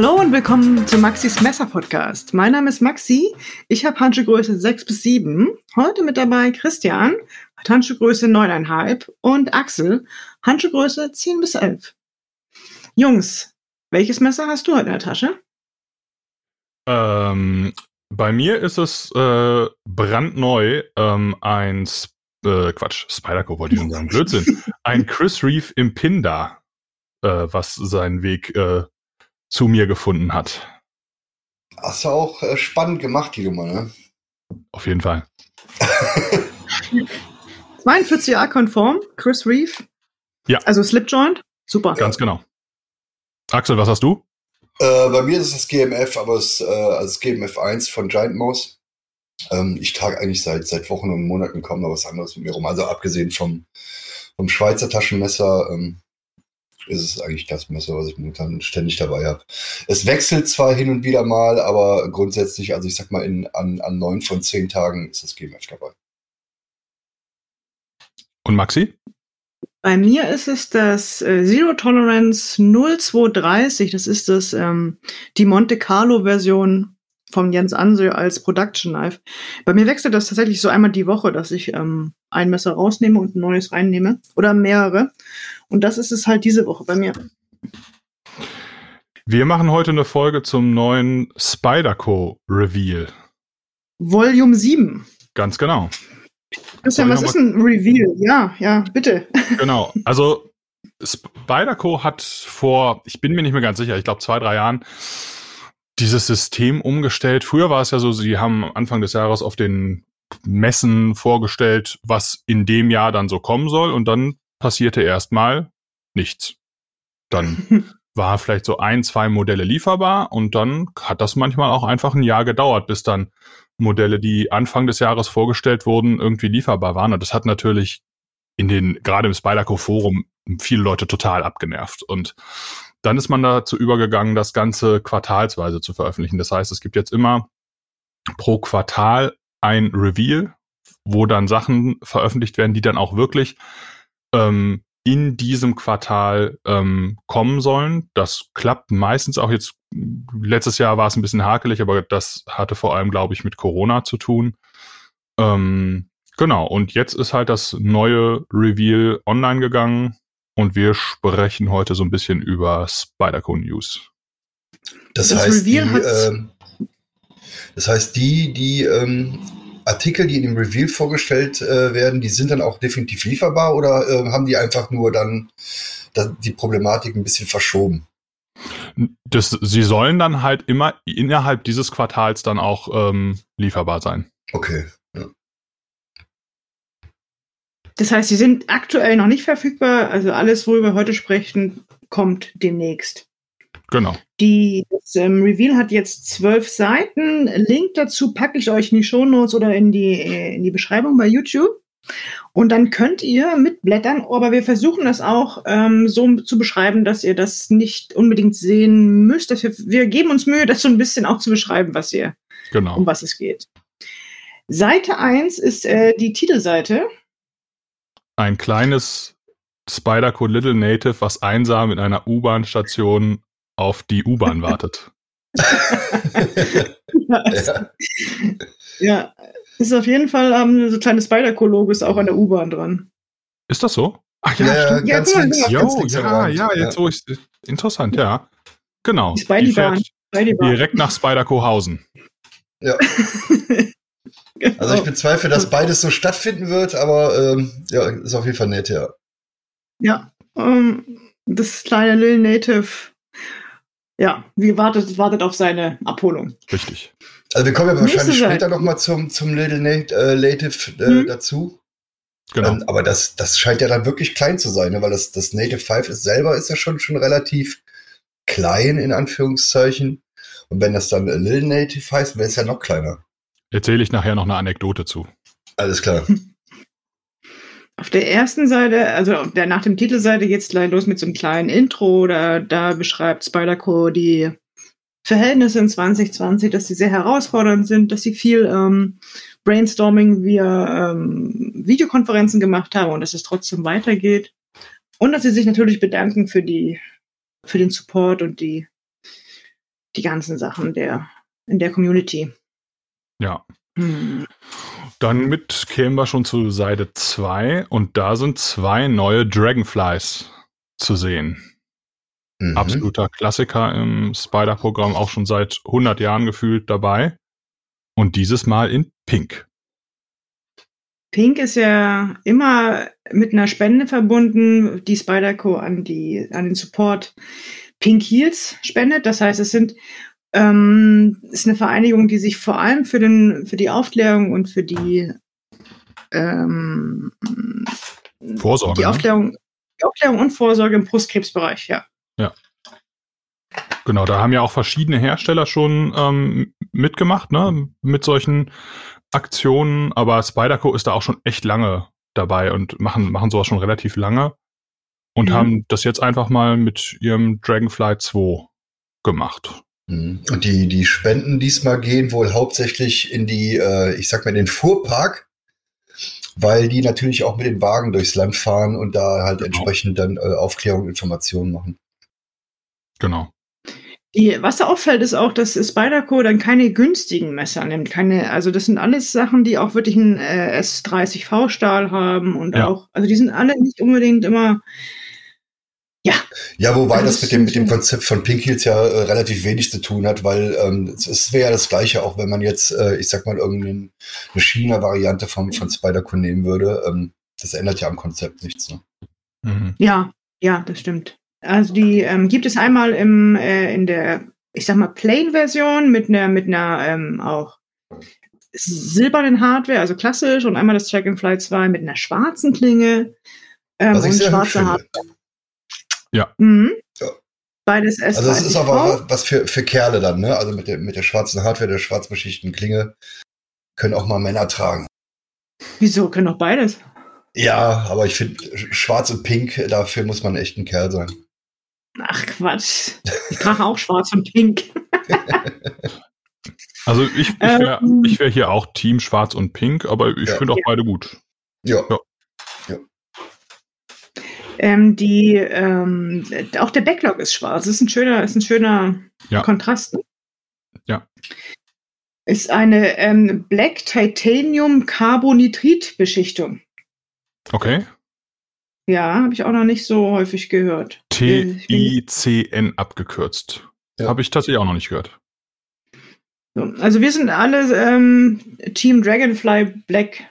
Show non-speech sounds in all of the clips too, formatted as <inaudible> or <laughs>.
Hallo und willkommen zum Maxis Messer Podcast. Mein Name ist Maxi. Ich habe Handschuhgröße 6 bis 7. Heute mit dabei Christian, hat Handschuhgröße 9,5 und Axel, Handschuhgröße 10 bis 11. Jungs, welches Messer hast du heute in der Tasche? Ähm, bei mir ist es äh, brandneu ähm, ein Sp äh, Quatsch, Spyderco wollte ich schon sagen, Blödsinn. Ein Chris Reeve Impinda, äh, was seinen Weg äh, zu mir gefunden hat. Hast du auch äh, spannend gemacht, die Nummer, ne? Auf jeden Fall. <laughs> 42 Jahre konform, Chris Reeve. Ja. Also Slipjoint. Super. Ganz genau. Axel, was hast du? Äh, bei mir ist es das GMF, aber es äh, also das GMF 1 von Giant Mouse. Ähm, ich trage eigentlich seit, seit Wochen und Monaten kaum noch was anderes mit mir rum. Also abgesehen vom, vom Schweizer Taschenmesser ähm, ist es eigentlich das Messer, was ich momentan ständig dabei habe. Es wechselt zwar hin und wieder mal, aber grundsätzlich, also ich sag mal, in, an, an neun von zehn Tagen ist das GMF dabei. Und Maxi? Bei mir ist es das äh, Zero Tolerance 0230. Das ist das ähm, die Monte Carlo Version von Jens Ansö als Production Knife. Bei mir wechselt das tatsächlich so einmal die Woche, dass ich ähm, ein Messer rausnehme und ein neues reinnehme oder mehrere. Und das ist es halt diese Woche bei mir. Wir machen heute eine Folge zum neuen Spyderco Reveal. Volume 7. Ganz genau. Christian, was ist ein Reveal? Ja, ja, bitte. <laughs> Genau. Also Spyderco hat vor, ich bin mir nicht mehr ganz sicher, ich glaube zwei, drei Jahren dieses System umgestellt. Früher war es ja so, sie haben Anfang des Jahres auf den Messen vorgestellt, was in dem Jahr dann so kommen soll und dann passierte erstmal nichts. Dann <laughs> war vielleicht so ein, zwei Modelle lieferbar und dann hat das manchmal auch einfach ein Jahr gedauert, bis dann Modelle, die Anfang des Jahres vorgestellt wurden, irgendwie lieferbar waren. Und das hat natürlich in den, gerade im Spyderco Forum, viele Leute total abgenervt. Und dann ist man dazu übergegangen, das Ganze quartalsweise zu veröffentlichen. Das heißt, es gibt jetzt immer pro Quartal ein Reveal, wo dann Sachen veröffentlicht werden, die dann auch wirklich ähm, in diesem Quartal ähm, kommen sollen. Das klappt meistens auch jetzt. Letztes Jahr war es ein bisschen hakelig, aber das hatte vor allem, glaube ich, mit Corona zu tun. Ähm, genau, und jetzt ist halt das neue Reveal online gegangen und wir sprechen heute so ein bisschen über Spyderco News. Das, das heißt, die, äh, das heißt, die, die ähm, Artikel, die in dem Reveal vorgestellt äh, werden, die sind dann auch definitiv lieferbar oder äh, haben die einfach nur dann die Problematik ein bisschen verschoben? Das, sie sollen dann halt immer innerhalb dieses Quartals dann auch ähm, lieferbar sein. Okay. Ja. Das heißt, sie sind aktuell noch nicht verfügbar. Also alles, worüber wir heute sprechen, kommt demnächst. Genau. Die, das ähm, Reveal hat jetzt zwölf Seiten. Link dazu packe ich euch in die Shownotes oder in die, äh, in die Beschreibung bei YouTube. Und dann könnt ihr mitblättern, aber wir versuchen das auch ähm, so zu beschreiben, dass ihr das nicht unbedingt sehen müsst. Dass wir, wir geben uns Mühe, das so ein bisschen auch zu beschreiben, was ihr, genau. um was es geht. Seite 1 ist äh, die Titelseite. Ein kleines Spyderco Little Native, was einsam in einer U-Bahn-Station auf die U-Bahn wartet. <laughs> ja. ja, ist auf jeden Fall ähm, so kleine Spider-Logos auch an der U-Bahn dran. Ist das so? Ach ja, ja stimmt. Ja, ganz links, jo, ganz ja, ja, jetzt so ist interessant, ja. Genau. Die, Spidey -Bahn. Die fährt direkt nach Spider-Kohausen. Ja. genau. <laughs> Also ich bezweifle, dass beides so stattfinden wird, aber ähm, ja, ist auf jeden Fall nett, ja. Ja, um, ähm, das kleine Lil Native ja, wie wartet, wartet auf seine Abholung. Richtig. Also wir kommen ja wahrscheinlich später nochmal zum, zum Little äh, Native äh, mhm. dazu. Genau. Ähm, aber das, das scheint ja dann wirklich klein zu sein, ne? weil das, das Native 5 ist selber ist ja schon, schon relativ klein, in Anführungszeichen. Und wenn das dann Little Native heißt, wäre es ja noch kleiner. Erzähle ich nachher noch eine Anekdote zu. Alles klar. <laughs> Auf der ersten Seite, also der, nach dem Titelseite geht's gleich los mit so einem kleinen Intro. Da, da beschreibt Spyderco die Verhältnisse in 2020, dass sie sehr herausfordernd sind, dass sie viel ähm, Brainstorming via ähm, Videokonferenzen gemacht haben und dass es trotzdem weitergeht. Und dass sie sich natürlich bedanken für die, für den Support und die, die ganzen Sachen der, in der Community. Ja. Hm. Dann mit kämen wir schon zu Seite 2 und da sind zwei neue Dragonflies zu sehen. Mhm. Absoluter Klassiker im Spider-Programm, auch schon seit 100 Jahren gefühlt dabei. Und dieses Mal in Pink. Pink ist ja immer mit einer Spende verbunden, die Spyderco an die an den Support Pink Heals spendet. Das heißt, es sind ähm, ist eine Vereinigung, die sich vor allem für den für die Aufklärung und für die ähm, Vorsorge. die ne? Aufklärung, die Aufklärung und Vorsorge im Brustkrebsbereich, ja. Genau, da haben ja auch verschiedene Hersteller schon ähm, mitgemacht, ne, mit solchen Aktionen, aber Spyderco ist da auch schon echt lange dabei und machen, machen sowas schon relativ lange und Mhm. haben das jetzt einfach mal mit ihrem Dragonfly 2 gemacht. Mhm. Und die, die Spenden diesmal gehen wohl hauptsächlich in die, äh, ich sag mal, in den Fuhrpark, weil die natürlich auch mit den Wagen durchs Land fahren und da halt Genau. entsprechend dann äh, Aufklärung und Informationen machen. Genau. Die, was da auffällt, ist auch, dass Spyderco dann keine günstigen Messer nimmt. Keine, also das sind alles Sachen, die auch wirklich einen äh, S30V Stahl haben und Ja. auch, also die sind alle nicht unbedingt immer, Ja, wobei Also das das mit dem, mit dem. Konzept von Pink Heels ja äh, relativ wenig zu tun hat, weil ähm, es- es wäre ja das Gleiche, auch wenn man jetzt, äh, ich sag mal, irgendeine eine China-Variante von, von Spider-Co nehmen würde. Ähm, das ändert ja am Konzept nichts. Ne? Mhm. ja, ja, das stimmt. Also die ähm, gibt es einmal im, äh, in der, ich sag mal, Plain-Version mit einer, mit einer ähm, auch silbernen Hardware, also klassisch, und einmal das Dragonfly 2 mit einer schwarzen Klinge ähm, Was ich und schwarze. Hardware. Ja. Mhm. Ja. Beides S30V. Also es ist aber was, für, für Kerle dann, ne? Also mit der, mit der schwarzen Hardware, der schwarz beschichteten Klinge können auch mal Männer tragen. Wieso können doch beides? Ja, aber ich finde, schwarz und pink, dafür muss man echt ein Kerl sein. Ach Quatsch. Ich trage auch schwarz und pink. <laughs> Also ich, ich wäre Ähm. wär hier auch Team Schwarz und Pink, aber ich Ja. finde auch beide gut. Ja. Ja. Ähm, die, ähm, auch der Backlog ist schwarz. Das ist ein schöner, ist ein schöner Ja. Kontrast. Ja. Ist eine ähm, Black Titanium Carbonitrit Beschichtung. Okay. Ja, habe ich auch noch nicht so häufig gehört. Ich T-I-C-N abgekürzt. Ja. Habe ich tatsächlich auch noch nicht gehört. So, also wir sind alle ähm, Team Dragonfly Black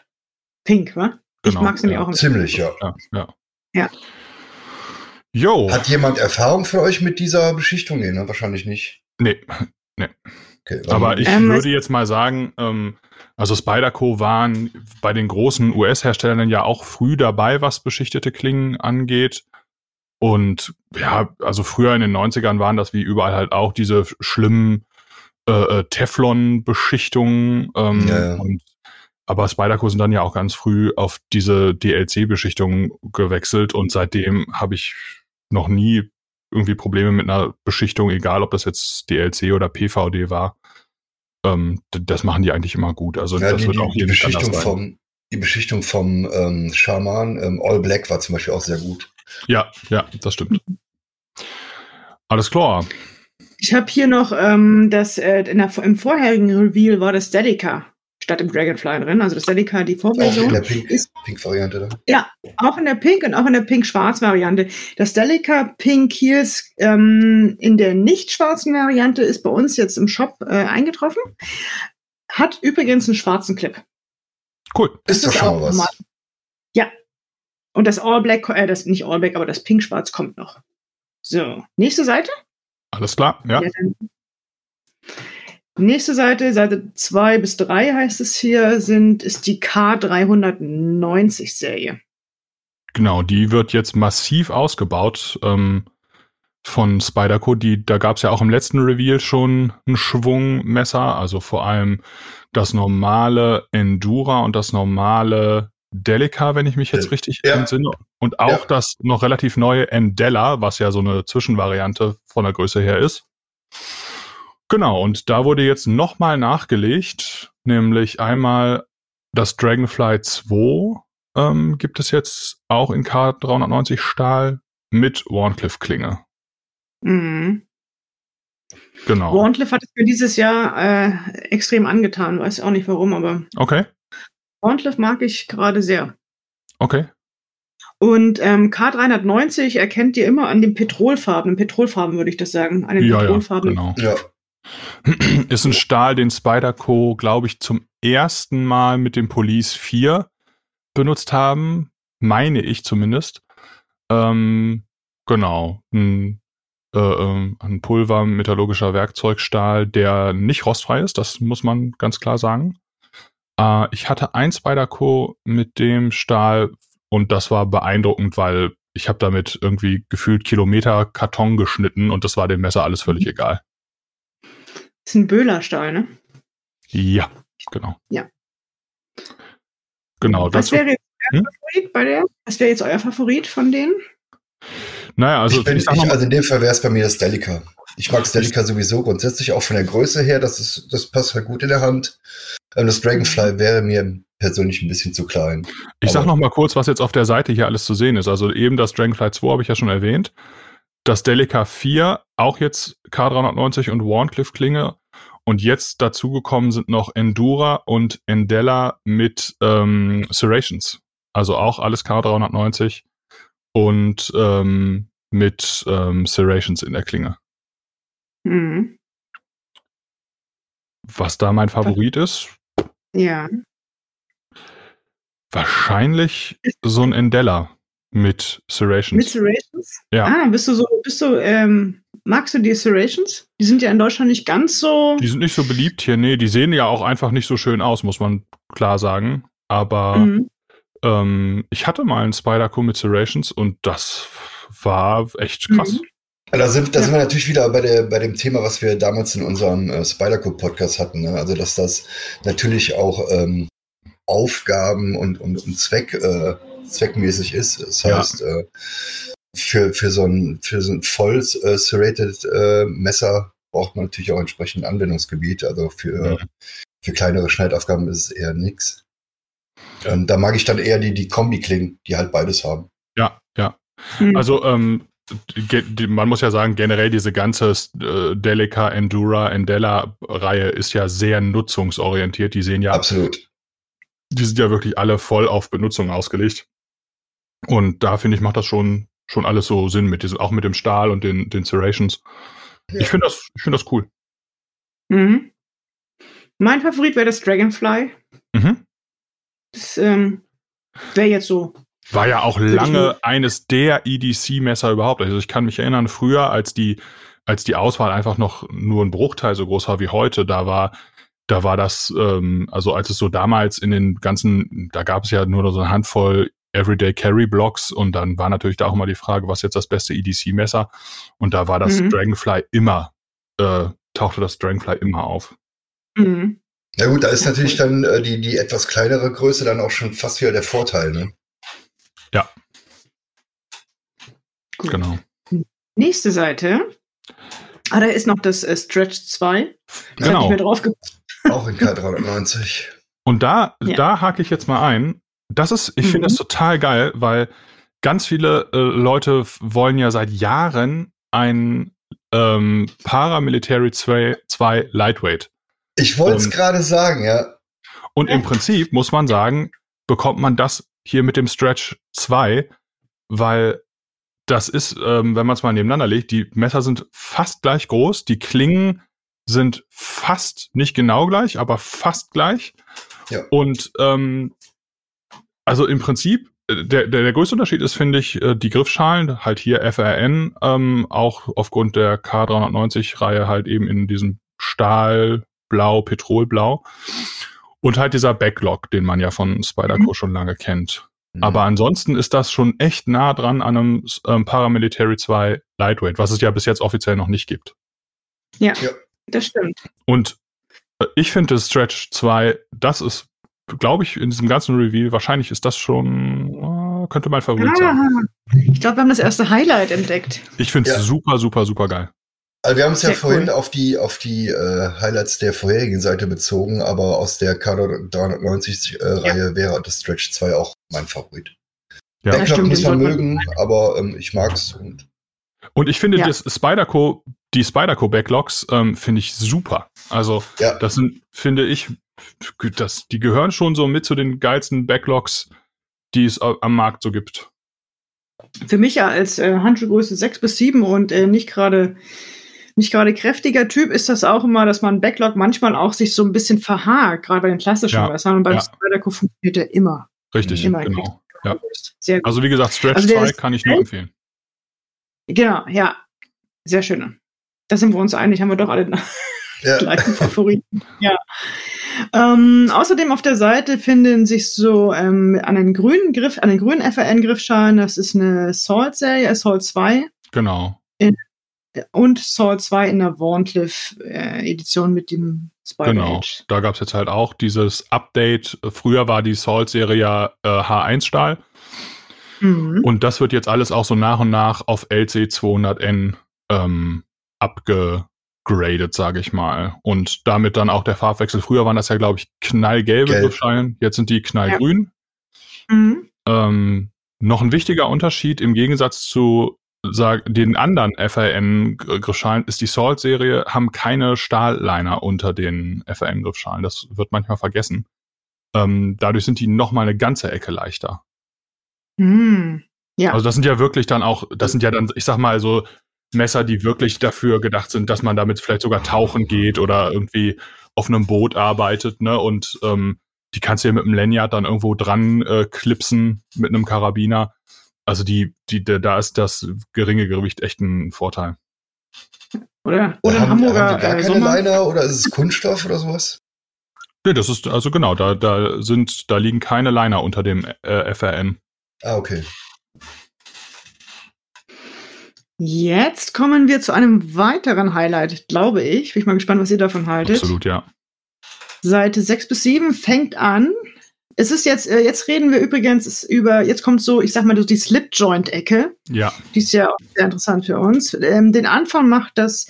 Pink, wa? Ich Genau, mag es nämlich ja. auch. Ziemlich, ja. Ja. Ja. Jo. Hat jemand Erfahrung für euch mit dieser Beschichtung? Nee, ne? Wahrscheinlich nicht. Nee, Okay, aber ich Ähm, würde jetzt mal sagen, ähm, also Spyderco waren bei den großen US-Herstellern ja auch früh dabei, was beschichtete Klingen angeht. Und ja, also früher in den 90ern waren das wie überall halt auch diese schlimmen äh, äh, Teflon-Beschichtungen. Ähm, Ja, ja. und, aber Spyderco sind dann ja auch ganz früh auf diese DLC-Beschichtung gewechselt und seitdem habe ich noch nie irgendwie Probleme mit einer Beschichtung, egal ob das jetzt DLC oder PVD war. Ähm, das machen die eigentlich immer gut. Also ja, das die, wird die, auch die hier anders Beschichtung vom, die Beschichtung vom ähm, Schaman, ähm, All Black war zum Beispiel auch sehr gut. Ja, ja, das stimmt. Alles klar. Ich habe hier noch ähm, das, äh, in der, im vorherigen Reveal war das Delica statt im Dragonfly drin. Also das Delica, die Auch Vorversion. in der Pink- ist- Pink-Variante dann. Ja, auch in der Pink und auch in der Pink-Schwarz-Variante. Das Delica Pink Heels ähm, in der nicht schwarzen Variante ist bei uns jetzt im Shop äh, eingetroffen. Hat übrigens einen schwarzen Clip. Cool. Ist doch Das schon auch mal was. normal. Ja. Und das All Black, äh, das nicht All Black, aber das Pink Schwarz kommt noch. So, nächste Seite. Alles klar. Ja. dann. Nächste Seite, Seite 2 bis 3 heißt es hier, sind, ist die K390-Serie. Genau, die wird jetzt massiv ausgebaut ähm, von Spyderco. Die, da gab es ja auch im letzten Reveal schon einen Schwung Messer, also vor allem das normale Endura und das normale Delica, wenn ich mich jetzt richtig Ja. entsinne. Und auch Ja. das noch relativ neue Endella, was ja so eine Zwischenvariante von der Größe her ist. Genau, und da wurde jetzt nochmal nachgelegt, nämlich einmal das Dragonfly 2 ähm, gibt es jetzt auch in K390 Stahl mit Warncliffe-Klinge. Mhm. Genau. Warncliffe hat es mir dieses Jahr äh, extrem angetan. Weiß auch nicht warum, aber Okay, Warncliffe mag ich gerade sehr. okay. Und ähm, K390 erkennt ihr immer an den Petrolfarben. Petrolfarben würde ich das sagen. An den Ja, ja, Petrolfarben. genau. Ja, Ist ein Stahl, den Spyderco, glaube ich, zum ersten Mal mit dem Police 4 benutzt haben. Meine ich zumindest. Ähm, genau. Ein, äh, ähm, ein Pulver-metallurgischer Werkzeugstahl, der nicht rostfrei ist, das muss man ganz klar sagen. Äh, ich hatte ein Spyderco mit dem Stahl und das war beeindruckend, weil ich habe damit irgendwie gefühlt Kilometer Karton geschnitten und das war dem Messer alles völlig egal. Ist ein Böhlerstahl, ne? Ja, genau. Ja. Genau, Was wäre jetzt euer Hm? Favorit bei der? Was wäre jetzt euer Favorit von denen? Naja, also ich bin, ich also in dem Fall wäre es bei mir das Delica. Ich mag das Delica sowieso grundsätzlich auch von der Größe her. Das, ist, das passt halt gut in der Hand. Ähm, Das Dragonfly wäre mir persönlich ein bisschen zu klein. ich sag aber- noch mal kurz, was jetzt auf der Seite hier alles zu sehen ist. Also eben das Dragonfly 2 habe ich ja schon erwähnt. Das Delica 4, auch jetzt K390 und Warncliffe Klinge. Und jetzt dazugekommen sind noch Endura und Endella mit ähm, Serrations. Also auch alles K390 und ähm, mit ähm, Serrations in der Klinge. Mhm. Was da mein Favorit ist, Ja. wahrscheinlich so ein Endella mit Serrations. Mit Serrations? Ja. Ah, bist du so, bist du, ähm, magst du die Serrations? Die sind ja in Deutschland nicht ganz so. Die sind nicht so beliebt hier, nee, die sehen ja auch einfach nicht so schön aus, muss man klar sagen. Aber Mhm. ähm, ich hatte mal einen Spyderco mit Serrations und das war echt krass. Mhm. Da sind, da Ja. sind wir natürlich wieder bei, der, bei dem Thema, was wir damals in unserem äh, Spider-Code-Podcast hatten. Ne? Also, dass das natürlich auch ähm, Aufgaben und, und, und Zweck, äh, zweckmäßig ist. Das Ja. heißt, äh, für, für so ein, für so ein voll äh, serrated äh, Messer braucht man natürlich auch entsprechend Anwendungsgebiet. Also für, Mhm. für kleinere Schneidaufgaben ist es eher nix. Ähm, da mag ich dann eher die, die Kombi-Klingen, die halt beides haben. Ja, ja. Mhm. Also ähm, man muss ja sagen, generell diese ganze äh, Delica, Endura, Endella-Reihe ist ja sehr nutzungsorientiert. Die sehen ja Absolut. die sind ja wirklich alle voll auf Benutzung ausgelegt. Und da finde ich, macht das schon, schon alles so Sinn mit diesem, auch mit dem Stahl und den, den Serrations. Ja. Ich finde das, ich finde das cool. Mhm. Mein Favorit wäre das Dragonfly. Mhm. Das ähm, wäre jetzt so. War ja auch lange eines der EDC-Messer überhaupt. Also ich kann mich erinnern, früher, als die, als die Auswahl einfach noch nur ein Bruchteil so groß war wie heute, da war, da war das, ähm, also als es so damals in den ganzen, da gab es ja nur so eine Handvoll Everyday Carry Blocks und dann war natürlich da auch immer die Frage, was jetzt das beste EDC-Messer? Und da war das Mhm. Dragonfly immer, äh, tauchte das Dragonfly immer auf. Mhm. Ja gut, da ist natürlich dann äh, die, die etwas kleinere Größe dann auch schon fast wieder der Vorteil. Ne? Gut. Genau. Nächste Seite. Ah, da ist noch das äh, Stretch 2. Das Genau. mir drauf ge Auch in <laughs> K390. Und da, Ja. da hake ich jetzt mal ein. Das ist, ich Mhm. finde das total geil, weil ganz viele äh, Leute wollen ja seit Jahren ein ähm, Paramilitary 2, 2 Lightweight. Ich wollte es gerade sagen, ja. Und im. Prinzip muss man sagen, bekommt man das hier mit dem Stretch 2, weil das ist, ähm, wenn man es mal nebeneinander legt, die Messer sind fast gleich groß, die Klingen sind fast nicht genau gleich, aber fast gleich. Ja. Und ähm, also im Prinzip, äh, der, der, der größte Unterschied ist, finde ich, äh, die Griffschalen, halt hier FRN, ähm, auch aufgrund der K390-Reihe halt eben in diesem Stahlblau, Petrolblau. Und halt dieser Backlog, den man ja von Spyderco Mhm. schon lange kennt. Mhm. Aber ansonsten ist das schon echt nah dran an einem ähm, Paramilitary 2 Lightweight, was es ja bis jetzt offiziell noch nicht gibt. Ja, Ja. das stimmt. Und äh, ich finde Stretch 2, das ist, glaube ich, in diesem ganzen Reveal, wahrscheinlich ist das schon, äh, könnte mein Favorit sein. Ah, ich glaube, wir haben das erste Highlight entdeckt. Ich finde es Ja. super, super, super geil. Also wir haben es ja vorhin cool. auf die, auf die äh, Highlights der vorherigen Seite bezogen, aber aus der K390-Reihe wäre das Stretch 2 auch mein Favorit. Ja. Backlog stimmt, muss man mögen, aber ähm, ich mag's und Und ich finde, Ja. das Spyderco die Spyderco Backlogs ähm, finde ich super. Also Ja. das sind, finde ich, das, die gehören schon so mit zu den geilsten Backlogs, die es am Markt so gibt. Für mich ja als äh, Handschuhgröße 6 bis 7 und äh, nicht gerade nicht gerade kräftiger Typ ist das auch immer, dass man Backlog manchmal auch sich so ein bisschen verhakt, gerade bei den klassischen Ja, Messern. Und beim ja. Spyderco funktioniert der immer. Richtig, Immer genau. Ja. Sehr gut. Also wie gesagt, Stretch Also der 2 ist kann ich nur empfehlen. Genau, ja. Sehr schön. Da sind wir uns einig, haben wir doch alle den <laughs> Ja. gleichen Favoriten. ja. Ähm, außerdem auf der Seite finden sich so ähm, an den grünen Griff, an den grünen FRN-Griffschalen, das ist eine Salt-Serie, Salt 2 Genau. und Salt 2 in der Warncliffe-Edition mit dem Spider Genau. Age. Da gab es jetzt halt auch dieses Update. Früher war die Salt-Serie ja äh, H1-Stahl. Mhm. Und das wird jetzt alles auch so nach und nach auf LC200N ähm, abgegradet, sage ich mal. Und damit dann auch der Farbwechsel. Früher waren das ja, glaube ich, knallgelbe Gelb. Griffschalen. Jetzt sind die knallgrün. Mhm. Ähm, noch ein wichtiger Unterschied im Gegensatz zu sag, den anderen FRN-Griffschalen ist die Salt-Serie, haben keine Stahlliner unter den FRN-Griffschalen. Das wird manchmal vergessen. Ähm, dadurch sind die noch mal eine ganze Ecke leichter. Mhm. Ja. Also das sind ja wirklich dann auch, das sind ja dann, ich sag mal, so Messer, die wirklich dafür gedacht sind, dass man damit vielleicht sogar tauchen geht oder irgendwie auf einem Boot arbeitet, ne? Und ähm, die kannst du ja mit einem Lanyard dann irgendwo dran äh, klipsen mit einem Karabiner. Also die, die, da da ist das geringe Gewicht echt ein Vorteil. oder oder haben, ein Hamburger haben die gar äh, keine. Liner oder ist es Kunststoff oder sowas? Nee, das ist, also genau, da, da sind, da liegen keine Liner unter dem äh, FRN. Ah, okay. Jetzt kommen wir zu einem weiteren Highlight, glaube ich. Bin ich mal gespannt, was ihr davon haltet. Absolut, ja. Seite 6 bis 7 fängt an. Es ist jetzt, äh, jetzt reden wir übrigens über, jetzt kommt so, ich sag mal, so die Slip-Joint-Ecke. Ja, Die ist ja auch sehr interessant für uns. Ähm, den Anfang macht das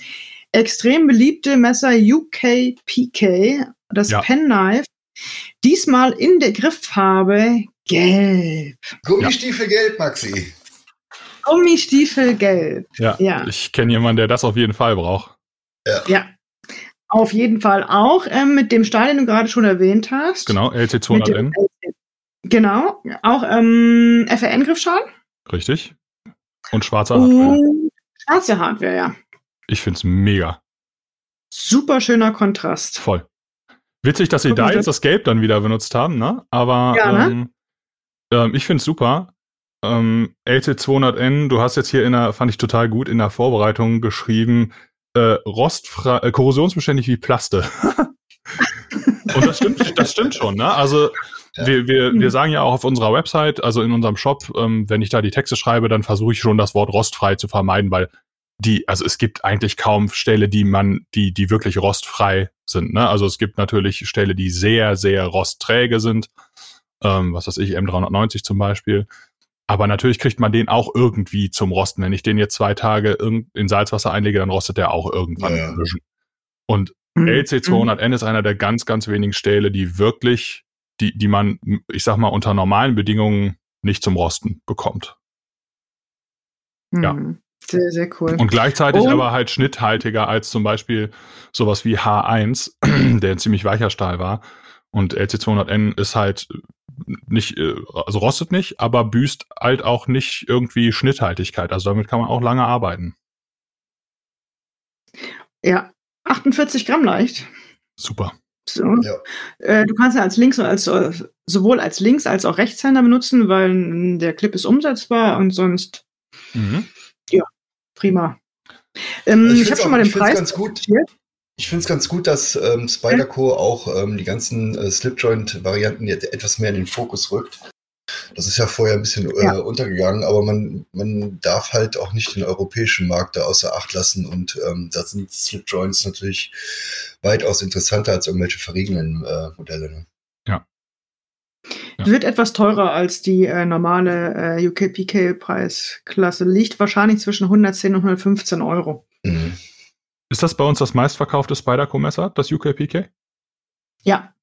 extrem beliebte Messer UK PK, das Ja. Penknife. Diesmal in der Grifffarbe gelb. Gummistiefel gelb, Maxi. Gummistiefel gelb. ja. Ja. Ich kenne jemanden, der das auf jeden Fall braucht. Ja. Auf jeden Fall auch ähm, mit dem Stahl, den du gerade schon erwähnt hast. Genau, Mit LC200N. dem, genau. Auch ähm, FRN-Griffschal. Richtig. Und schwarzer Hardware. Und schwarze Hardware, ja. Ich find's mega. Super schöner Kontrast. Voll. Witzig, dass sie da jetzt das Gelb dann wieder benutzt haben, ne? Aber Ja, ne? ähm, ähm, ich find's super. Ähm, LC200N, du hast jetzt hier in der, fand ich total gut, in der Vorbereitung geschrieben, äh, rostfrei, äh, korrosionsbeständig wie Plaste. <laughs> Und das stimmt, das stimmt schon, ne? Also Ja. wir, wir, Hm. wir sagen ja auch auf unserer Website, also in unserem Shop, ähm, wenn ich da die Texte schreibe, dann versuche ich schon das Wort rostfrei zu vermeiden, weil die, also es gibt eigentlich kaum Stähle, die man, die, die wirklich rostfrei sind. Ne? Also es gibt natürlich Stähle, die sehr, sehr rostträge sind. Ähm, was weiß ich, M390 zum Beispiel. Aber natürlich kriegt man den auch irgendwie zum Rosten. Wenn ich den jetzt zwei Tage irgend- in Salzwasser einlege, dann rostet der auch irgendwann Ja, ja. Und Mhm. LC200N ist einer der ganz, ganz wenigen Stähle, die wirklich, die, die man, ich sag mal, unter normalen Bedingungen nicht zum Rosten bekommt. ja. Mhm. Sehr, sehr cool. Und gleichzeitig Und- aber halt schnitthaltiger als zum Beispiel sowas wie H1, <clears throat> der ein ziemlich weicher Stahl war. Und LC200N ist halt nicht, äh, also rostet nicht, aber büßt halt auch nicht irgendwie Schnitthaltigkeit. Also damit kann man auch lange arbeiten. ja. 48 Gramm leicht. Super. So. Ja. Äh, du kannst ja als Links- und als, äh, sowohl als Links- als auch Rechtshänder benutzen, weil der Clip ist umsetzbar und sonst Mhm. prima. Ähm, Also ich find's habe schon mal den ich Preis. ganz gut. Ich finde es ganz gut, dass ähm, Spyderco auch ähm, die ganzen äh, Slipjoint-Varianten jetzt etwas mehr in den Fokus rückt. Das ist ja vorher ein bisschen äh, Ja. untergegangen, aber man, man darf halt auch nicht den europäischen Markt da außer Acht lassen und ähm, da sind Slipjoints natürlich weitaus interessanter als irgendwelche verriegelnden äh, Modelle. Ne? Ja. Wird etwas teurer als die äh, normale äh, UKPK-Preisklasse. Liegt wahrscheinlich zwischen 110 und 115 Euro. Mhm. Ist das bei uns das meistverkaufte Spyderco-Messer, das UKPK? Ja,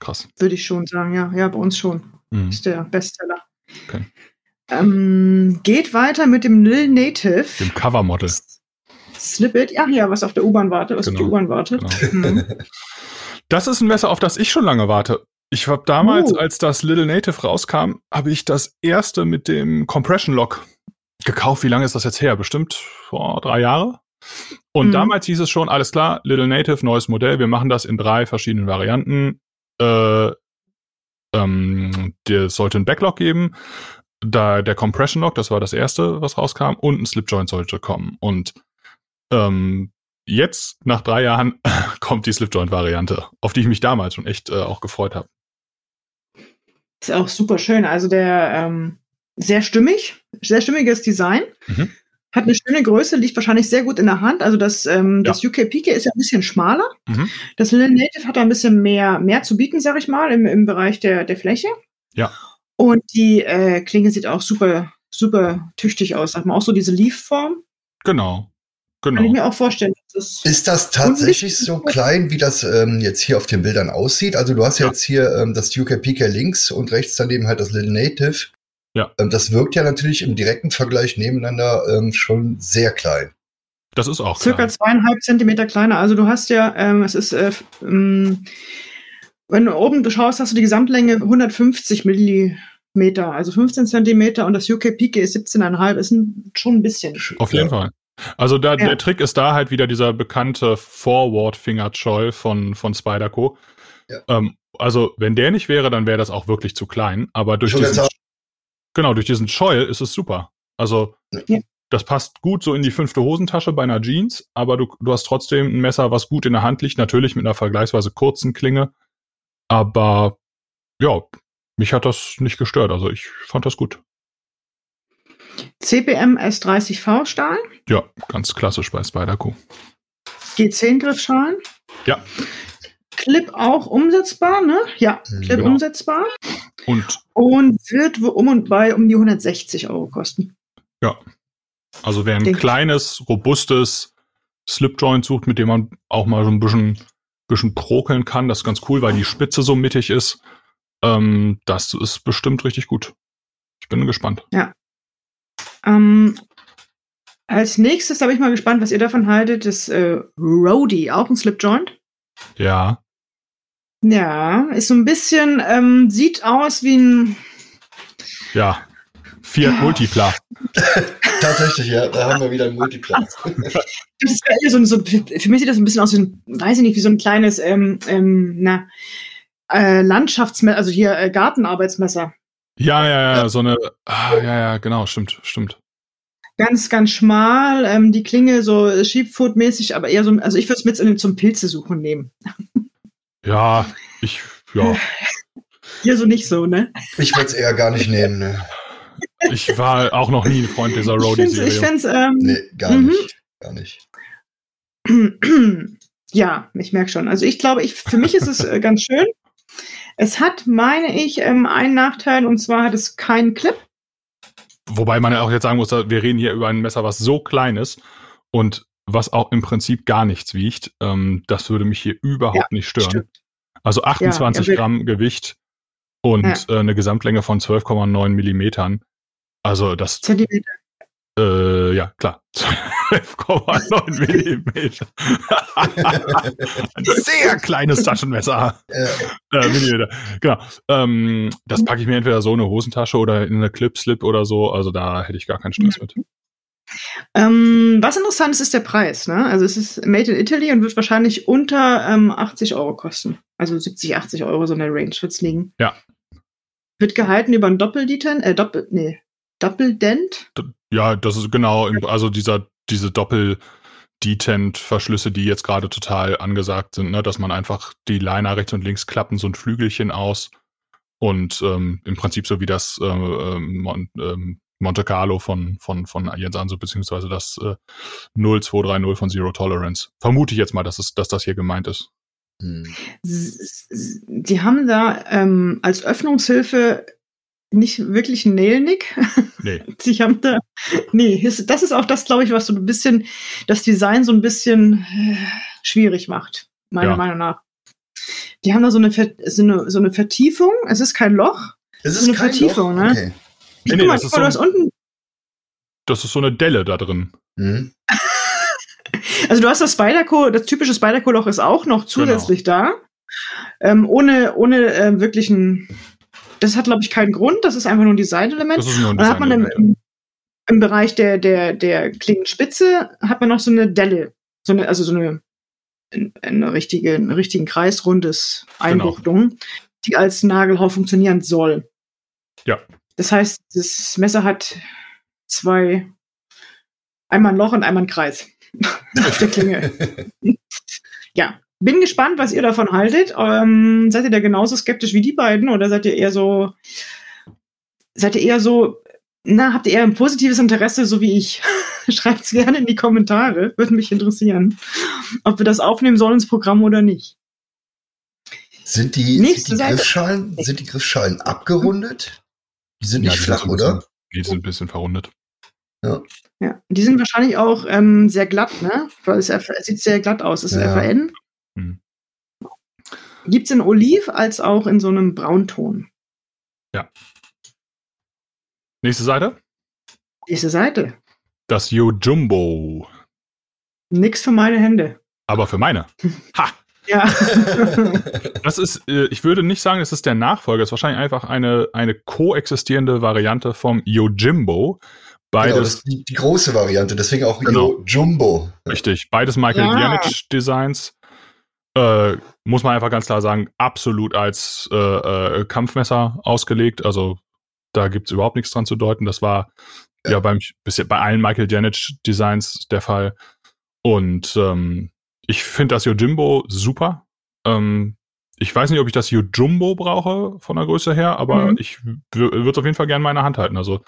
Krass. würde ich schon sagen. Ja, ja, bei uns schon. Mhm. Ist der Bestseller. Okay. Ähm, geht weiter mit dem Nil Native. Dem Covermodel. Slip It, ja, ja, was auf der U-Bahn wartet, was Genau. auf die U-Bahn wartet. Genau. Mhm. <laughs> Das ist ein Messer, auf das ich schon lange warte. Ich habe damals, Oh. als das Little Native rauskam, habe ich das erste mit dem Compression Lock gekauft. Wie lange ist das jetzt her? Bestimmt vor drei Jahre. Und Mhm. damals hieß es schon, alles klar, Little Native, neues Modell. Wir machen das in drei verschiedenen Varianten. Äh, ähm, der sollte ein Backlog geben. Da der Compression Lock, das war das erste, was rauskam, und ein Slip Joint sollte kommen. Und ähm, jetzt, nach drei Jahren, <laughs> kommt die Slip Joint Variante, auf die ich mich damals schon echt äh, auch gefreut habe. Ist auch super schön. Also der ähm, sehr stimmig, sehr stimmiges Design. Mhm. Hat eine schöne Größe, liegt wahrscheinlich sehr gut in der Hand. Also das, ähm, Ja. das UK Pike ist ja ein bisschen schmaler. Mhm. Das Little Native hat da ein bisschen mehr, mehr zu bieten, sag ich mal, im, im Bereich der, der Fläche. Ja. Und die äh, Klinge sieht auch super, super tüchtig aus. Sag mal, auch so diese Leaf-Form. Genau. Kann ich Genau. mir auch vorstellen. Das ist, Ist das tatsächlich so klein, wie das ähm, jetzt hier auf den Bildern aussieht? Also du hast Ja. jetzt hier ähm, das UKPK links und rechts daneben halt das Little Native. Ja. Ähm, das wirkt ja natürlich im direkten Vergleich nebeneinander ähm, schon sehr klein. Das ist auch circa klar. zweieinhalb Zentimeter kleiner. Also du hast ja, ähm, es ist, äh, ähm, wenn du oben schaust, hast du die Gesamtlänge 150 Millimeter, also 15 Zentimeter und das UK Pike ist 17,5, ist ein, schon ein bisschen. Auf jeden Ja. Fall. Also da, Ja. der Trick ist da halt wieder dieser bekannte Forward Finger Choil von, von Spyderco. Ja. Ähm, also wenn der nicht wäre, dann wäre das auch wirklich zu klein. Aber durch diesen, genau, durch diesen Choil ist es super. Also Ja. das passt gut so in die fünfte Hosentasche bei einer Jeans, aber du, du hast trotzdem ein Messer, was gut in der Hand liegt, natürlich mit einer vergleichsweise kurzen Klinge. Aber ja, mich hat das nicht gestört. Also ich fand das gut. CPM S30V Stahl, Ja, ganz klassisch bei Spyderco. G10 Griffschalen. Ja. Clip auch umsetzbar, ne? Ja, Clip genau. umsetzbar. Und Und wird um und bei um die 160 Euro kosten. Also wer ein Denk- kleines, robustes Slipjoint sucht, mit dem man auch mal so ein bisschen, bisschen krokeln kann, das ist ganz cool, weil die Spitze so mittig ist. Ähm, das ist bestimmt richtig gut. Ich bin gespannt. Ähm, als nächstes, bin ich mal gespannt, was ihr davon haltet, das äh, Rody, auch ein Slipjoint. Ja, Ja, ist so ein bisschen, ähm, sieht aus wie ein, ja. Fiat Ja. Multipla. <laughs> Tatsächlich, ja, da haben wir wieder einen Multiplatz. das ist eher so, ein- so, ein- für mich sieht das ein bisschen aus wie ein, weiß ich nicht, wie so ein kleines, ähm, ähm, na, äh, Landschaftsmesser, also hier äh, Gartenarbeitsmesser. Ja, ja, ja, so eine. Ah, ja, ja, genau, stimmt, stimmt. Ganz, ganz schmal, ähm, die Klinge so Sheepfoot-mäßig, aber eher so, also ich würde es mit zum Pilze suchen nehmen. Ja, ich, ja, <laughs> Hier so nicht so, ne? Ich würde es eher gar nicht nehmen, ne? ich war auch noch nie ein Freund dieser Ich finde ich Roadie-Serie. find's, ähm, Nee, gar Mhm. nicht. Gar nicht. <clears throat> Ja, ich merke schon. Also ich glaube, ich, für mich ist es äh, ganz schön. Es hat, meine ich, ähm, einen Nachteil und zwar hat es keinen Clip. Wobei man ja auch jetzt sagen muss, wir reden hier über ein Messer, was so klein ist und was auch im Prinzip gar nichts wiegt. Ähm, das würde mich hier überhaupt nicht stören. Stimmt. Also 28 Ja, ja, Gramm Gewicht und äh, eine Gesamtlänge von 12,9 Millimetern. Also das, Zentimeter. äh, ja klar, <laughs> 12,9 <laughs> Millimeter. Ein sehr kleines Taschenmesser. Äh, Millimeter. Genau. Ähm, das packe ich mir entweder so in eine Hosentasche oder in eine Clip-Slip oder so. Also da hätte ich gar keinen Stress mit. Ähm, was interessant ist, ist der Preis. Ne? Also es ist made in Italy und wird wahrscheinlich unter ähm, 80 Euro kosten. Also 70, 80 Euro so in der Range wird es liegen. Ja. Wird gehalten über ein Doppeldent, äh, Doppel, nee, Doppeldent. Ja, das ist genau, also dieser, diese Doppel-Detent-Verschlüsse, die jetzt gerade total angesagt sind, ne? dass man einfach die Liner rechts und links klappen, so ein Flügelchen aus und ähm, im Prinzip so wie das äh, ähm, ähm, Monte Carlo von, von, von Jens Anso, beziehungsweise das äh, 0230 von Zero Tolerance. Vermute ich jetzt mal, dass, es, dass das hier gemeint ist. hm. Die haben da ähm, als Öffnungshilfe nicht wirklich einen Nailnick. <laughs> Nee. Sie haben da, nee, ist- das ist auch das, glaube ich, was so ein bisschen das Design so ein bisschen äh, schwierig macht, meiner Ja. Meinung nach. Die haben da so eine, so, eine, so eine Vertiefung, es ist kein Loch. Es So eine kein Vertiefung, Loch? ne? Okay. Nee, guck nee, mal, das guck ist mal, du so hast unten, Das ist so eine Delle da drin. Hm. <laughs> Also du hast das Spyderco, das typische Spyderco-Loch ist auch noch zusätzlich da. Ähm, ohne ohne äh, wirklichen. Das hat, glaube ich, keinen Grund. Das ist einfach nur ein Designelement. Das ist nur ein Und dann hat man im, im, Bereich der, der, der Klingenspitze hat man noch so eine Delle. So eine, also so eine, eine richtige, einen richtigen kreisrundes Einbuchtung, die als Nagelhau funktionieren soll. Ja. Das heißt, das Messer hat zwei, einmal ein Loch und einmal ein Kreis <laughs> auf der Klinge. ja. Bin gespannt, was ihr davon haltet. Ähm, seid ihr da genauso skeptisch wie die beiden oder seid ihr eher so, seid ihr eher so, na, habt ihr eher ein positives Interesse, so wie ich? <laughs> Schreibt es gerne in die Kommentare, würde mich interessieren, ob wir das aufnehmen sollen ins Programm oder nicht. Sind die, sind die. Griffschalen, sind die Griffschalen abgerundet? Die sind Ja, nicht die flach, sind oder? bisschen- Die sind ein bisschen verrundet. Ja, die sind wahrscheinlich auch ähm, sehr glatt, ne? Weil es, es sieht sehr glatt aus. Das ist Ja. FAN. Hm. Gibt's in Oliv als auch in so einem Braunton. Nächste Seite. Diese Seite. Das Yojumbo. Nix für meine Hände. Aber für meine. <laughs> Ha! Ja. <laughs> Das ist, äh, ich würde nicht sagen, es ist der Nachfolger. Es ist wahrscheinlich einfach eine, eine koexistierende Variante vom Yojimbo. Genau, das Beides, ist die, die große Variante, deswegen auch Genau. Yo Jumbo. richtig, beides Michael Ja. Janich Designs. Äh, muss man einfach ganz klar sagen, absolut als äh, äh, Kampfmesser ausgelegt. Also da gibt es überhaupt nichts dran zu deuten. Das war ja, Ja. beim, bisher bei allen Michael Janich Designs der Fall. Und ähm, ich finde das Yojimbo super. Ähm, ich weiß nicht, ob ich das Yojumbo brauche von der Größe her, aber Mhm. ich würde es auf jeden Fall gerne in meiner Hand halten. Also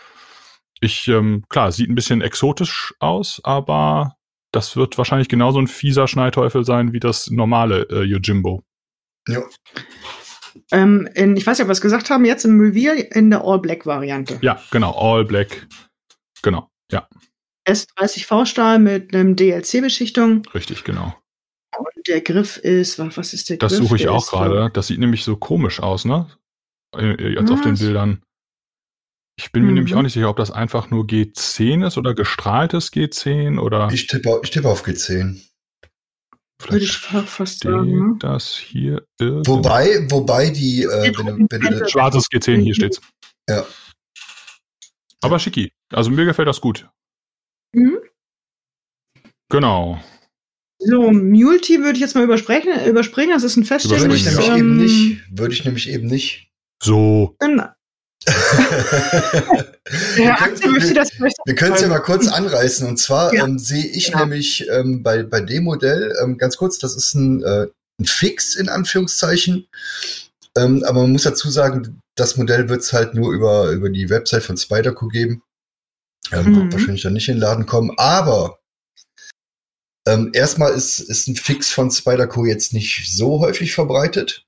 ich, ähm, klar, sieht ein bisschen exotisch aus, aber das wird wahrscheinlich genauso ein fieser Schneiteufel sein wie das normale äh, Yojimbo. Ja. ähm, in, ich weiß nicht, ob wir es gesagt haben, jetzt im Reveal in der All-Black-Variante. Ja, genau, All Black. Genau, ja, S30 V-Stahl mit einem DLC-Beschichtung. richtig, genau. Der Griff ist, wa- was ist der Das Griff? suche ich Der auch gerade. Das sieht nämlich so komisch aus, ne? Äh, äh, Jetzt auf den? Bildern. Ich bin mir Mhm. nämlich auch nicht sicher, ob das einfach nur G10 ist oder gestrahltes G10 oder Ich tippe, ich tippe auf G10. So, würde ich fa- fast sagen. Ne? das hier irgendwo. Wobei, wobei die, äh, wenn, wenn du, Schwarzes G10, hier steht's. Ja. Aber schicki. Also mir gefällt das gut. Mhm. Genau. So, Multi würde ich jetzt mal übersprechen, überspringen. Das ist ein würde Feststellung. ich Überspringen, nämlich ja. eben nicht. Würde ich nämlich eben nicht. So. <laughs> Herr wir Axel möchte das vielleicht wir können es ja mal kurz anreißen. Und zwar Ja. ähm, sehe ich Genau. nämlich ähm, bei, bei dem Modell, ähm, ganz kurz, das ist ein, äh, ein Fix in Anführungszeichen. Ähm, aber man muss dazu sagen, das Modell wird es halt nur über, über die Website von Spyderco geben. Ähm, Mhm. Wird wahrscheinlich dann nicht in den Laden kommen. Aber ähm, erstmal ist, ist ein Fix von Spyderco jetzt nicht so häufig verbreitet.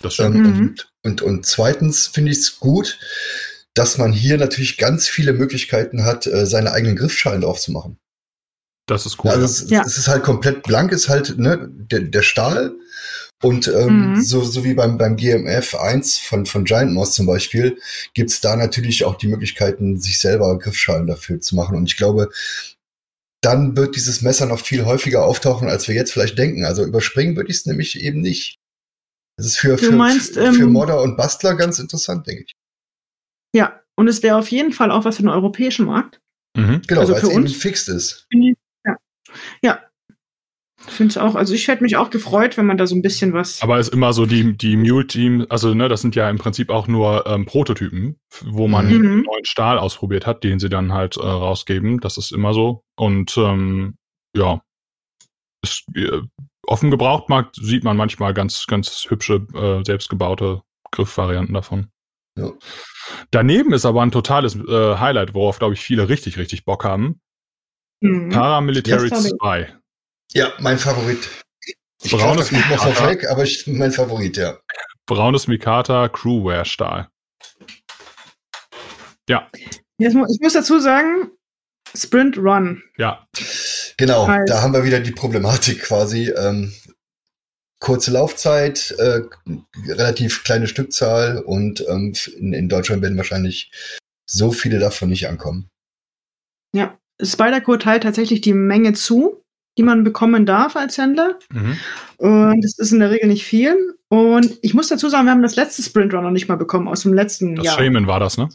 Das stimmt. Ähm, Mhm. und, und, und zweitens finde ich es gut, dass man hier natürlich ganz viele Möglichkeiten hat, äh, seine eigenen Griffschalen drauf zu machen. Das ist cool. also es, Ja. es ist halt komplett blank, ist halt ne, der, der Stahl. Und ähm, Mhm. so, so wie beim, beim GMF 1 von, von Giant Mouse zum Beispiel, gibt's da natürlich auch die Möglichkeiten, sich selber Griffschalen dafür zu machen. Und ich glaube, dann wird dieses Messer noch viel häufiger auftauchen, als wir jetzt vielleicht denken. Also überspringen würde ich es nämlich eben nicht. Das ist für, für, meinst, für, für ähm, Modder und Bastler ganz interessant, denke ich. Ja, und es wäre auf jeden Fall auch was für den europäischen Markt. mhm. Genau, Also weil für es eben uns- fixed ist. Ja. Ja. Finde ich auch. Also ich hätte mich auch gefreut, wenn man da so ein bisschen was. Aber ist immer so die, die Mule-Team, also ne, das sind ja im Prinzip auch nur ähm, Prototypen, wo man Mhm. einen neuen Stahl ausprobiert hat, den sie dann halt äh, rausgeben. Das ist immer so. Und ähm, ja, ist, äh, auf dem Gebrauchtmarkt sieht man manchmal ganz, ganz hübsche, äh, selbstgebaute Griffvarianten davon. Ja. Daneben ist aber ein totales äh, Highlight, worauf, glaube ich, viele richtig, richtig Bock haben. Mhm. Paramilitary Das hab ich. 2. Ja, mein Favorit. Ich Braunes das nicht noch Mikata. vorweg, aber ich, mein Favorit, ja. Braunes Mikata Crewwear Stahl. Ja, Jetzt Ich muss dazu sagen, Sprint Run. ja, Genau, Halt. da haben wir wieder die Problematik quasi. Ähm, kurze Laufzeit, äh, relativ kleine Stückzahl und ähm, in, in Deutschland werden wahrscheinlich so viele davon nicht ankommen. Ja. Spyderco teilt tatsächlich die Menge zu. Die man bekommen darf als Händler. Mhm. Und das ist in der Regel nicht viel. Und ich muss dazu sagen, wir haben das letzte Sprintrun noch nicht mal bekommen aus dem letzten Das Jahr. Shaman war das, ne?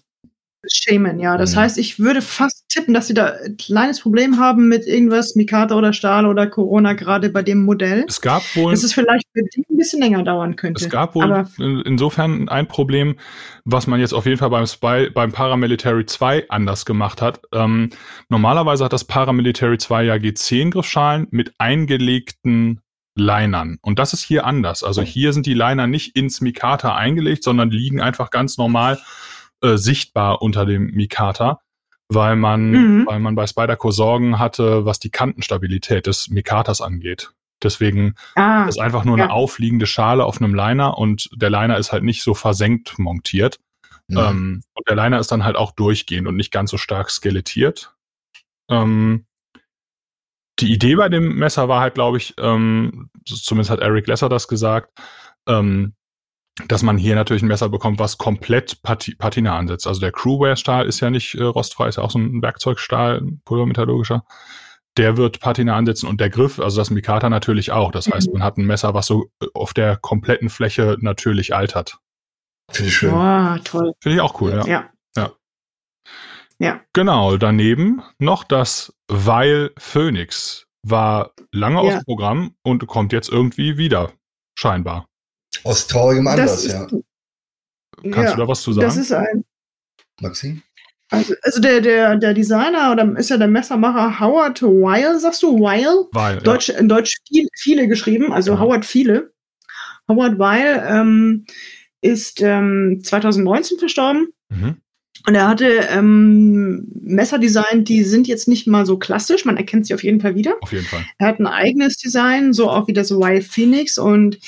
Shaman, ja. Das Mhm. heißt, ich würde fast tippen, dass sie da ein kleines Problem haben mit irgendwas, Mikata oder Stahl oder Corona, gerade bei dem Modell. Es gab wohl. Dass es vielleicht für die ein bisschen länger dauern könnte. Es gab wohl Aber in- insofern ein Problem, was man jetzt auf jeden Fall beim Spy, beim Paramilitary 2 anders gemacht hat. Ähm, normalerweise hat das Paramilitary 2 ja G10-Griffschalen mit eingelegten Linern. Und das ist hier anders. Also hier sind die Liner nicht ins Mikata eingelegt, sondern liegen einfach ganz normal äh, sichtbar unter dem Mikata, weil man, Mhm. weil man bei Spyderco Sorgen hatte, was die Kantenstabilität des Mikatas angeht. Deswegen ah, ist einfach nur ja. eine aufliegende Schale auf einem Liner und der Liner ist halt nicht so versenkt montiert. Mhm. Ähm, und der Liner ist dann halt auch durchgehend und nicht ganz so stark skelettiert. Ähm, die Idee bei dem Messer war halt, glaube ich, ähm, zumindest hat Eric Lesser das gesagt, ähm, dass man hier natürlich ein Messer bekommt, was komplett Pati Patina ansetzt. Also der Crewware-Stahl ist ja nicht äh, rostfrei, ist ja auch so ein Werkzeugstahl, ein pulvermetallurgischer. Der wird Patina ansetzen und der Griff, also das Mikata natürlich auch. Das heißt, Mhm. man hat ein Messer, was so äh, auf der kompletten Fläche natürlich altert. Finde ich schön. Boah, toll. Finde ich auch cool, ja. Ja. Genau, daneben noch das Weil Phoenix. War lange Ja. aus dem Programm und kommt jetzt irgendwie wieder, scheinbar. Aus traurigem Anlass, ist, ja. Kannst ja, du da was zu sagen? das ist ein, Maxi? also, also der, der, der Designer oder ist ja der Messermacher Howard Weil, sagst du Weil? Weil, Deutsch, in Deutsch viel, viele geschrieben, also Ja. Howard Viele. Howard Weil ähm, ist ähm, 2019 verstorben ja. Mhm. und er hatte ähm, Messer designt, die sind jetzt nicht mal so klassisch, man erkennt sie auf jeden Fall wieder. Auf jeden Fall. Er hat ein eigenes Design, so auch wie das Weil Phoenix und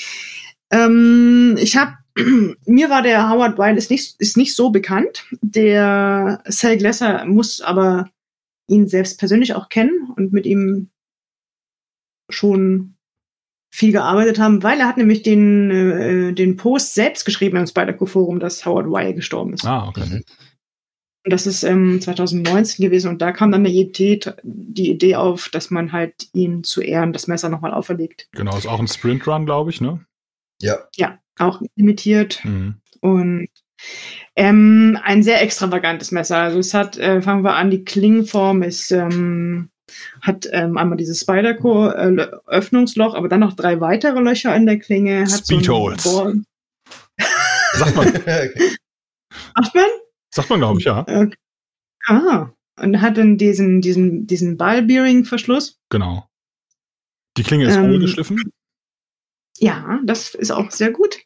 ähm, ich habe <clears throat> mir war der Howard Weil ist nicht, ist nicht so bekannt. Der Sal Glesser muss aber ihn selbst persönlich auch kennen und mit ihm schon viel gearbeitet haben, weil er hat nämlich den, äh, den Post selbst geschrieben im Spyderco-Forum, dass Howard Weil gestorben ist. Ah, okay. Und das ist ähm, 2019 gewesen und da kam dann die Idee, die Idee auf, dass man halt ihn zu Ehren das Messer nochmal auferlegt. Genau, ist auch ein Sprintrun, glaube ich, ne? Ja. Ja, auch limitiert Mhm. und ähm, ein sehr extravagantes Messer. Also es hat, äh, fangen wir an, die Klingenform ist, ähm, hat ähm, einmal dieses Spyderco äh, aber dann noch drei weitere Löcher in der Klinge. Hat so Speedholes. Bohr- Sagt man, <laughs> Macht man? sagt man, glaube ich, ja. Okay. Ah. Und hat dann diesen, diesen, diesen Ball-Bearing-Verschluss. Genau. Die Klinge ist Ähm, hohlgeschliffen. Ja, das ist auch sehr gut.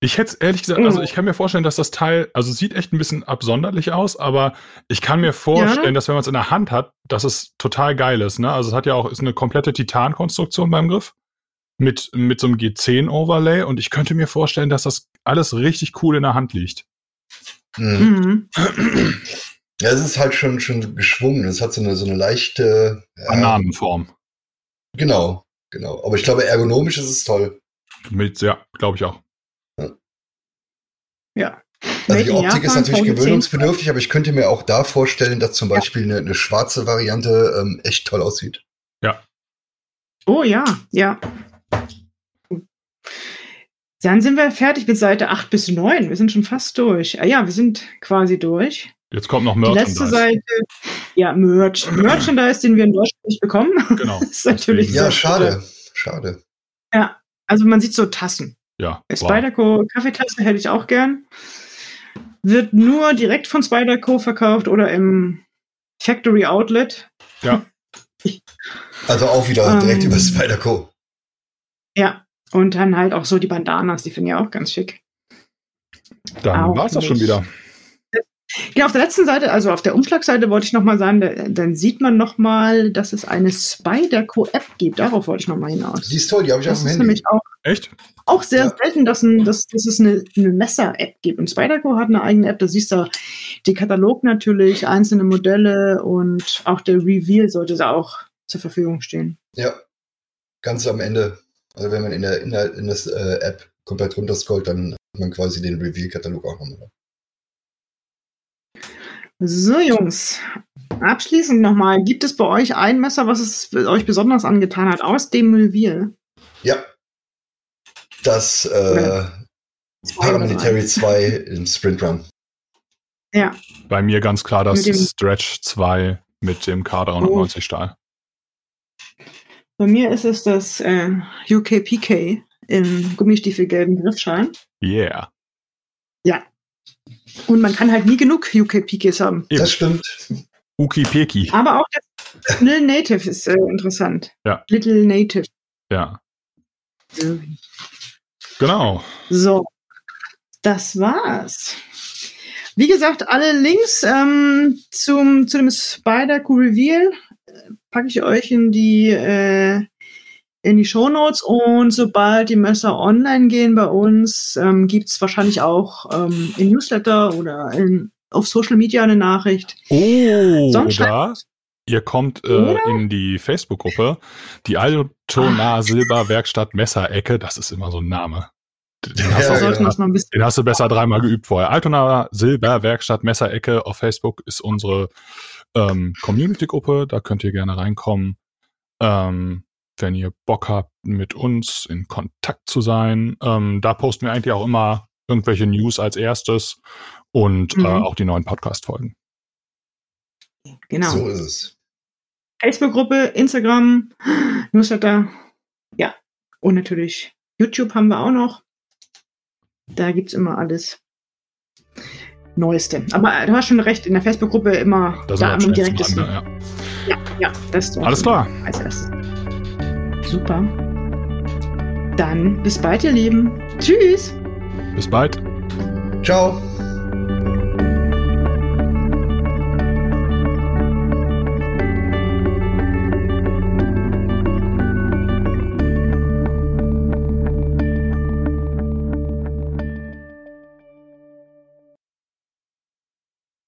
Ich hätte ehrlich gesagt, Mhm. also ich kann mir vorstellen, dass das Teil, also es sieht echt ein bisschen absonderlich aus, aber ich kann mir vorstellen, Ja. dass wenn man es in der Hand hat, dass es total geil ist. Ne? Also es hat ja auch, ist eine komplette Titankonstruktion beim Griff mit, mit so einem G10-Overlay und ich könnte mir vorstellen, dass das alles richtig cool in der Hand liegt. Mhm. Mhm. Ja, es ist halt schon, schon geschwungen. Es hat so eine, so eine leichte. Ja, Bananenform. Genau, genau. Aber ich glaube, ergonomisch ist es toll. Mit, ja, glaube ich auch. Ja. Also Made die Optik ist natürlich VG10. gewöhnungsbedürftig, aber ich könnte mir auch da vorstellen, dass zum Beispiel eine, eine schwarze Variante ähm, echt toll aussieht. Oh ja, ja. Dann sind wir fertig mit Seite 8 bis 9. Wir sind schon fast durch. Ah, ja, wir sind quasi durch. Jetzt kommt noch Die letzte Merchandise. Seite, ja, Merch. Merchandise, den wir in Deutschland nicht bekommen. Genau. <laughs> Ist natürlich. Ja, sehr schade. Schade. Ja, also man sieht so Tassen. Ja. Wow. Spyderco Kaffeetasse hätte ich auch gern. Wird nur direkt von Spyderco verkauft oder im Factory Outlet. <laughs> Also auch wieder Ähm. direkt über Spyderco. Ja. Und dann halt auch so die Bandanas, die finde ich auch ganz schick. Dann war es das schon wieder. Ja, auf der letzten Seite, also auf der Umschlagseite wollte ich nochmal sagen, da, dann sieht man nochmal, dass es eine Spyderco-App gibt. Darauf wollte ich nochmal hinaus. Die ist toll, die habe ich auf Das dem ist Handy. nämlich auch, Echt? auch sehr Ja. selten, dass, ein, dass, dass es eine, eine Messer-App gibt. Und Spyderco hat eine eigene App, da siehst du den Katalog natürlich, einzelne Modelle und auch der Reveal sollte da auch zur Verfügung stehen. Ja. Ganz am Ende. Also wenn man in der, in der, in das äh, App komplett runterscrollt, dann hat man quasi den Reveal-Katalog auch nochmal. So, Jungs. abschließend nochmal, gibt es bei euch ein Messer, was es euch besonders angetan hat, aus dem Mulville? Ja. Das äh, Paramilitary 2 im Sprint Run. Ja. Bei mir ganz klar das Stretch 2 mit dem K390 Stahl. Bei mir ist es das äh, UKPK im Gummistiefelgelben Griffschein. Yeah. Und man kann halt nie genug UKPKs haben. Eben. Das stimmt. Uki Peki. Aber auch das Little Native ist äh, interessant. Ja. Little Native. Ja. Genau. So, das war's. Wie gesagt, alle Links ähm, zum, zu dem Spider-Q Reveal äh, packe ich euch in die, äh, in die Shownotes und sobald die Messer online gehen bei uns, ähm, gibt es wahrscheinlich auch ähm, im Newsletter oder in, auf Social Media eine Nachricht. Sonst Oder ihr kommt äh, in die Facebook-Gruppe, die Altona Silber Werkstatt Messerecke. Das ist immer so ein Name. Den hast, Ja, du, ja. ein den hast du besser dreimal geübt vorher. Altona Silber Werkstatt Messerecke auf Facebook ist unsere ähm, Community-Gruppe. Da könnt ihr gerne reinkommen. Ähm, wenn ihr Bock habt, mit uns in Kontakt zu sein. Ähm, da posten wir eigentlich auch immer irgendwelche News als erstes und Mhm. äh, auch die neuen Podcast-Folgen. Genau. So ist es. Facebook-Gruppe, Instagram, Newsletter, ja. Und natürlich YouTube haben wir auch noch. Da gibt's immer alles Neueste. Aber du hast schon recht, in der Facebook-Gruppe immer Da da am direktesten. dran. Ja. Ja, ja, das ist Alles klar. Als erstes. Super. Dann bis bald, ihr Lieben. Tschüss. Bis bald. Ciao.